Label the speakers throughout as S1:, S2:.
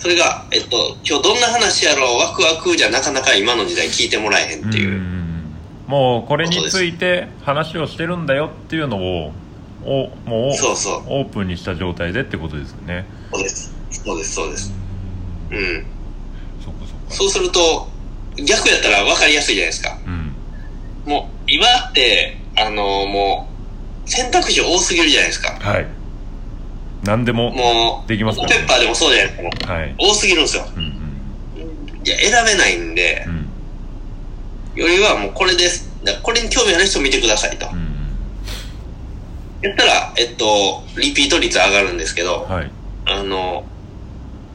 S1: それが、えっと、今日どんな話やろう、ワクワクじゃなかなか今の時代聞いてもらえへんっていう。
S2: うんもうこれについて話をしてるんだよっていうのをおもう
S1: そうそう。
S2: オープンにした状態でってことですよね
S1: そうです。そうです、そうです。うん。
S2: そっかそっか
S1: そうすると、逆やったら分かりやすいじゃないですか。
S2: うん
S1: もう、今って、あのもう、選択肢多すぎるじゃないですか。
S2: はい何でも
S1: もう、
S2: できますから
S1: ペッパーでもそうじゃないですか。
S2: はい
S1: 多すぎるんですよ。
S2: うん
S1: いや、選べないんで
S2: うんう、ん
S1: よりはもうこれです。これに興味ある人見てくださいと。
S2: うん
S1: やったら、えっと、リピート率上がるんですけど、
S2: はい
S1: あの、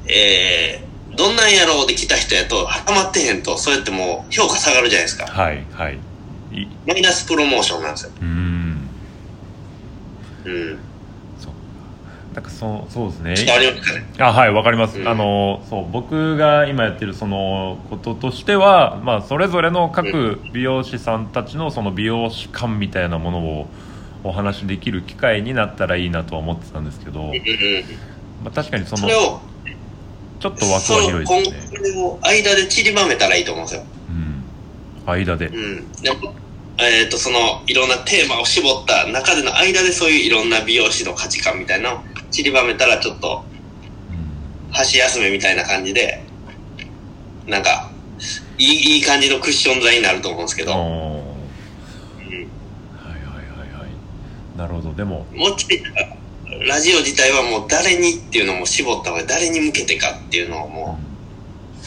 S1: えー、どんなんやろうで来た人やと、ハマってへんと、そうやってもう評価下がるじゃないですか。
S2: はいはいい
S1: マイナスプロモーションなんですよ。
S2: うん
S1: うん。
S2: そうなんかそうそうですね。
S1: あ
S2: はいわかります、
S1: うん。
S2: あのそう僕が今やってるそのこととしては、まあ、それぞれの各美容師さんたちのその美容師感みたいなものをお話しできる機会になったらいいなとは思ってたんですけど、
S1: うんうん。
S2: まあ、確かにそのちょっと枠は広いですね、
S1: 間で散りばめたらいいと思うんですよ。
S2: うん、間で、
S1: うん。えっ、と、その、いろんなテーマを絞った中での間でそういういろんな美容師の価値観みたいなのを散りばめたらちょっと、箸休めみたいな感じで、なんか、いい、いい感じのクッション材になると思うんですけ
S2: うん、
S1: ど、うん。
S2: はいはいはいはい。なるほど。でも
S1: もうちょい、ラジオ自体はもう誰にっていうのも絞った方が誰に向けてかっていうのをも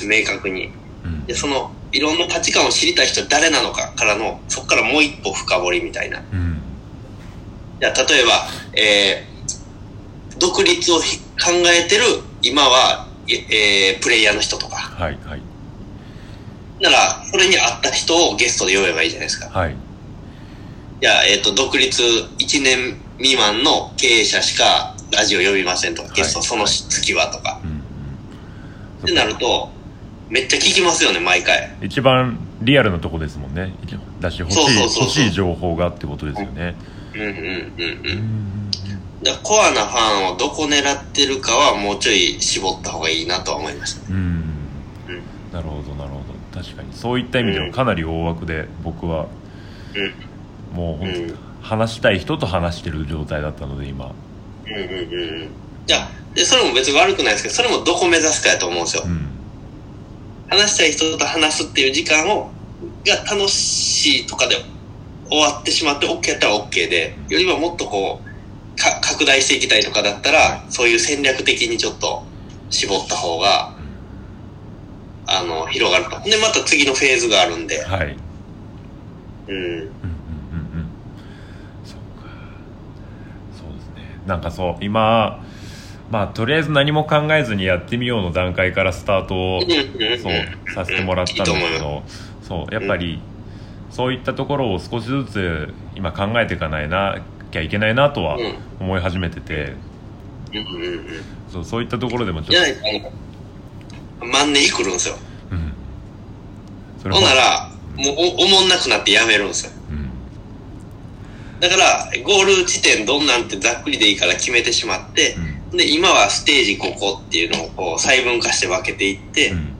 S1: う明確に。
S2: うん。
S1: で、その、いろんな価値観を知りたい人は誰なのかからの、そこからもう一歩深掘りみたいな。
S2: うん。
S1: じゃあ、例えば、えー、独立をひ考えてる、今は、ええープレイヤーの人とか。
S2: はいはい
S1: なら、それに合った人をゲストで呼べばいいじゃないですか。
S2: はい
S1: じゃあ、えっ、と、独立1年未満の経営者しかラジオ呼びませんとか、
S2: はい
S1: ゲストその月はとか。
S2: うんうん
S1: ってなると、めっちゃ聞きますよね、毎回。
S2: 一番リアルなとこですもんねだし欲しい
S1: そうそうそうそう
S2: 欲しい情報がってことですよね
S1: うんうんうん
S2: う
S1: うんん。だコアなファンをどこ狙ってるかはもうちょい絞った方がいいなとは思いましたね。
S2: うん。
S1: うん。
S2: なるほどなるほど。確かに。そういった意味ではかなり大枠で僕はもう本当、
S1: うん。
S2: 話したい人と話してる状態だったので今。
S1: うんうんうんうん。じゃあ、で、それも別に悪くないですけど、それもどこ目指すかやと思うんですよ。
S2: う。ん。
S1: 話したい人と話すっていう時間を、が楽しいとかで終わってしまって OK やったら OK で、よりはもっとこう、か拡大していきたいとかだったら、そういう戦略的にちょっと絞った方が、あの、広がると。で、また次のフェーズがあるんで、
S2: はい。
S1: うん。
S2: うんうんうんうん。そうか。そうですね。なんかそう今まあとりあえず何も考えずにやってみようの段階からスタートをそうさせてもらったんですけどそうやっぱりそういったところを少しずつ今考えていかないなきゃいけないなとは思い始めてて
S1: うんうんうん。
S2: そうそういったところでもちょっ
S1: ないと、あの、マンネリ来るんですよ。
S2: うんそれ
S1: ほんなら、もうお、おもんなくなってやめるんですよ。
S2: うん
S1: だから、ゴール地点どんなんてざっくりでいいから決めてしまって、
S2: うん
S1: で、今はステージここっていうのをこう細分化して分けていって、
S2: うん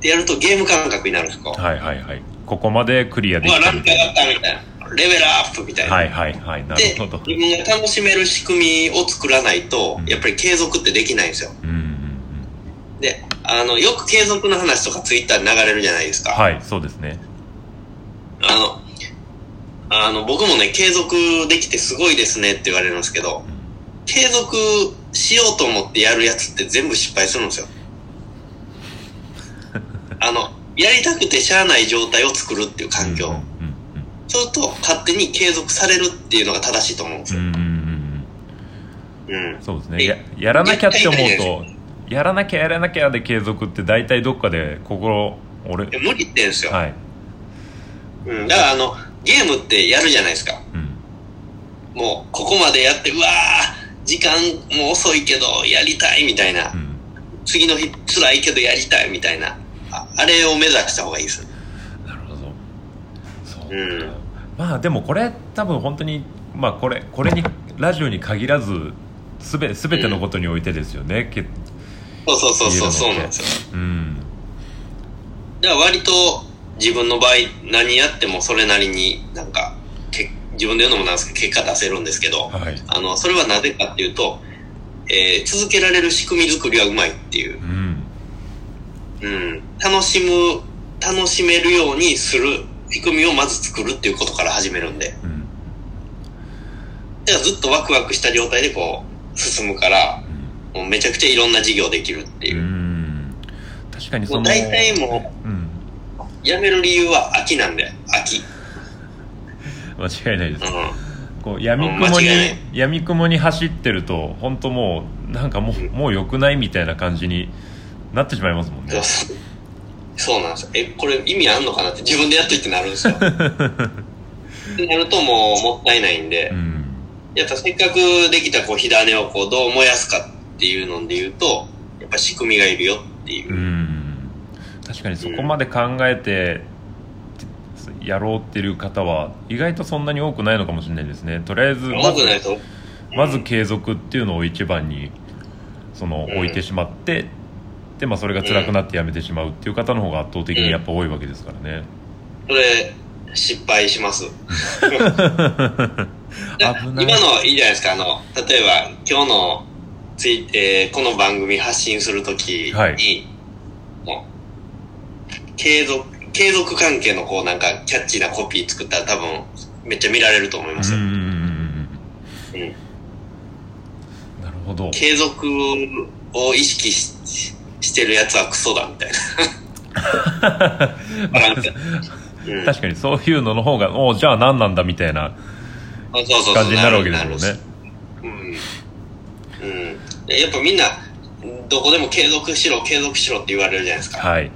S1: でやるとゲーム感覚になるんですよ。
S2: うんはいはいはいここまでクリアで
S1: うわ、
S2: きた
S1: ランク上がったみたいな。レベルアップみたいな。
S2: はいはいはいなる
S1: で、
S2: ほど
S1: 自分が楽しめる仕組みを作らないと
S2: うん、
S1: やっぱり継続ってできないんですよ。
S2: うん
S1: で、あの、よく継続の話とかツイッターに流れるじゃないですか。
S2: はいそうですね
S1: あの、あの、僕もね、継続できてすごいですねって言われるんですけど、継続しようと思ってやるやつって全部失敗するんですよ。あの、やりたくてしゃあない状態を作るっていう環境。
S2: うんうん
S1: すると、勝手に継続されるっていうのが正しいと思うんですよ。
S2: うんうん。そうですね
S1: え
S2: ややらなきゃって思うとやらなきゃやらなきゃで継続って大体どっかで心俺
S1: で無理ってんですよ。
S2: はい
S1: うん。だから、あの、ゲームってやるじゃないですか。
S2: うん
S1: もう、ここまでやって、うわー、時間も遅いけど、やりたいみたいな。
S2: うん
S1: 次の日、辛いけどやりたいみたいな。ああれを目指した方がいいです。
S2: なるほどそうか、
S1: うん
S2: まあでもこれ多分本当にまあこれこれにラジオに限らずすべ全てのことにおいてですよね、け
S1: そうそうそうそうそうなんですよ。
S2: うん。
S1: だから割と自分の場合何やってもそれなりになんかけ自分で言うのもなんですけど結果出せるんですけど、
S2: はい。
S1: あのそれはなぜかっていうと、えー続けられる仕組み作りはうまいっていう。
S2: う、ん。
S1: うん、楽しむ楽しめるようにする仕組みをまず作るっていうことから始めるんで。
S2: うん
S1: だからずっとワクワクした状態でこう進むからもうめちゃくちゃいろんな事業できるっていう。う、
S2: ん。確かにその
S1: もう大体も
S2: うん
S1: うやめる理由は秋なんで秋、
S2: 間違いないです。
S1: うん、
S2: こう闇雲に闇雲に走ってると本当もうなんかもう
S1: うん
S2: もう良くないみたいな感じになってしまい。ますもんね
S1: そうなんですよ。え、これ意味あんのかなって自分でやっといてなるんですよ。ってなるともうもったいないんで、
S2: うん
S1: やっぱせっかくできたこう火種をこうどう燃やすかっていうので言うと、やっぱ仕組みがいるよっていうう。
S2: ん確かにそこまで考えてやろうっていう方は意外とそんなに多くないのかもしれないですねとりあえずまず。まず継続っていうのを一番にその
S1: うん
S2: 置いてしまって、でまあそれが辛くなってやめてしまうっていう方の方が圧倒的にやっぱ多いわけですからね、
S1: それ、失敗します。今のいいじゃないですか。あの、例えば今日のツイ、えーこの番組発信するときに、
S2: はい
S1: 継続、継続関係のこうなんかキャッチーなコピー作ったら多分めっちゃ見られると思います
S2: うん。なるほど。
S1: 継続を意識ししてるやつはクソだみたいな。
S2: 確かにそういうのの方がおうじゃあ何なんだみたいな
S1: そうそうそう
S2: 感じになるわけですもんね
S1: うん。うん。でやっぱみんな、どこでも継続しろ、継続しろって言われるじゃないですか。
S2: はい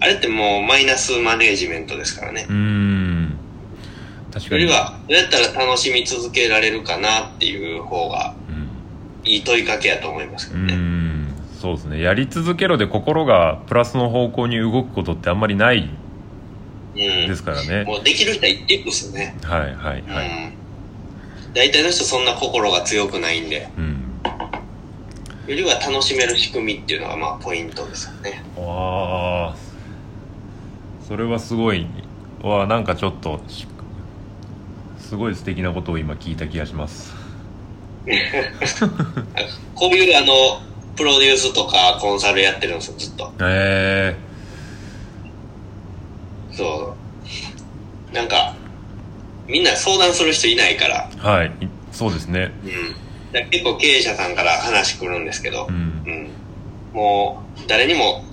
S1: あれってもうマイナスマネージメントですからね
S2: う。ん確かに
S1: よりは、どうやったら楽しみ続けられるかなっていう方がいい問いかけやと思いますけ
S2: う
S1: どね。
S2: んそうですねやり続けろで心がプラスの方向に動くことってあんまりない
S1: うん。
S2: ですからね、
S1: もうできる人は言っていくんですよね。
S2: はいはいはい、
S1: うん。大体の人そんな心が強くないんで、
S2: うん
S1: よりは楽しめる仕組みっていうのがまあポイントですよね。
S2: わあそれはすごいわあなんかちょっとしすごい素敵なことを今聞いた気がします
S1: こういうあの、プロデュースとかコンサルやってるんですよ、ずっと。
S2: え
S1: そう。なんか、みんな相談する人いないから、
S2: ー、はい。いそうですね。
S1: うん。結構経営者さんから話来るんですけど。
S2: う、ん。
S1: うん。もう、誰にも、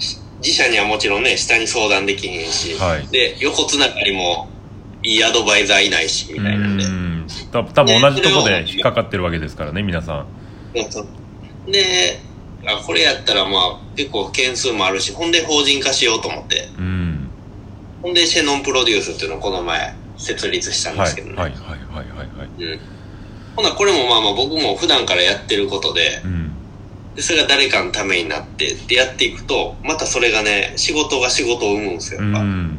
S1: 自社にはもちろんね、下に相談できへんし、
S2: はい。
S1: で、横つながりも、いいアドバイザーいないし、みたいなんで。
S2: うん。た多分同じとこで引っかかってるわけですからね皆さん。
S1: そうそう。で、あ、これやったらまあ、結構件数もあるし、ほんで法人化しようと思って、
S2: うん
S1: ほんでシェノンプロデュースっていうのをこの前設立したんで
S2: はい
S1: すけどね。
S2: はいはいはいはいはい
S1: うん。ほな、これもまあまあ僕も普段からやってることで
S2: う、ん
S1: でそれが誰かのためになって、でやっていくと、またそれがね、仕事が仕事を生むんですよ、
S2: う
S1: やっぱ。
S2: ん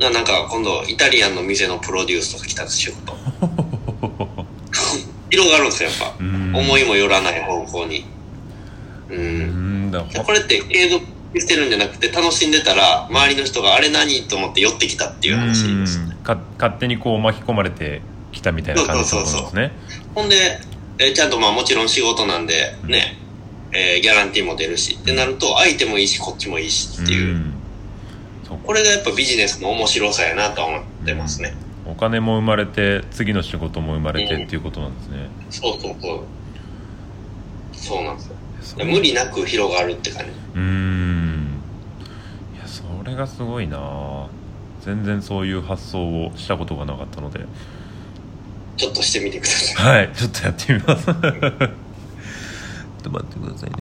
S1: ななんか今度、イタリアンの店のプロデュースとか来たんです仕事。広がるんですよ、やっぱ。
S2: うん
S1: 思いもよらない方向に。う。
S2: うん
S1: これって継続してるんじゃなくて、楽しんでたら、周りの人があれ何と思って寄ってきたっていう話です。
S2: うんか勝手にこう巻き込まれてきたみたいな感じですね
S1: ほんで、えーちゃんとまあもちろん仕事なんで、ね、えーギャランティーも出るし、ってなると、相手もいいし、こっちもいいしっていう。
S2: んそう
S1: これがやっぱビジネスの面白さやなとは思ってますね。
S2: お金も生まれて次の仕事も生まれてっていうことなんですね、
S1: そうそうそう。そうなんですよ。無理なく広がるって感じ。
S2: うーん。いやそれがすごいな。全然そういう発想をしたことがなかったので。
S1: ちょっとしてみてください。
S2: はいちょっとやってみます。ちょっと待ってくださいね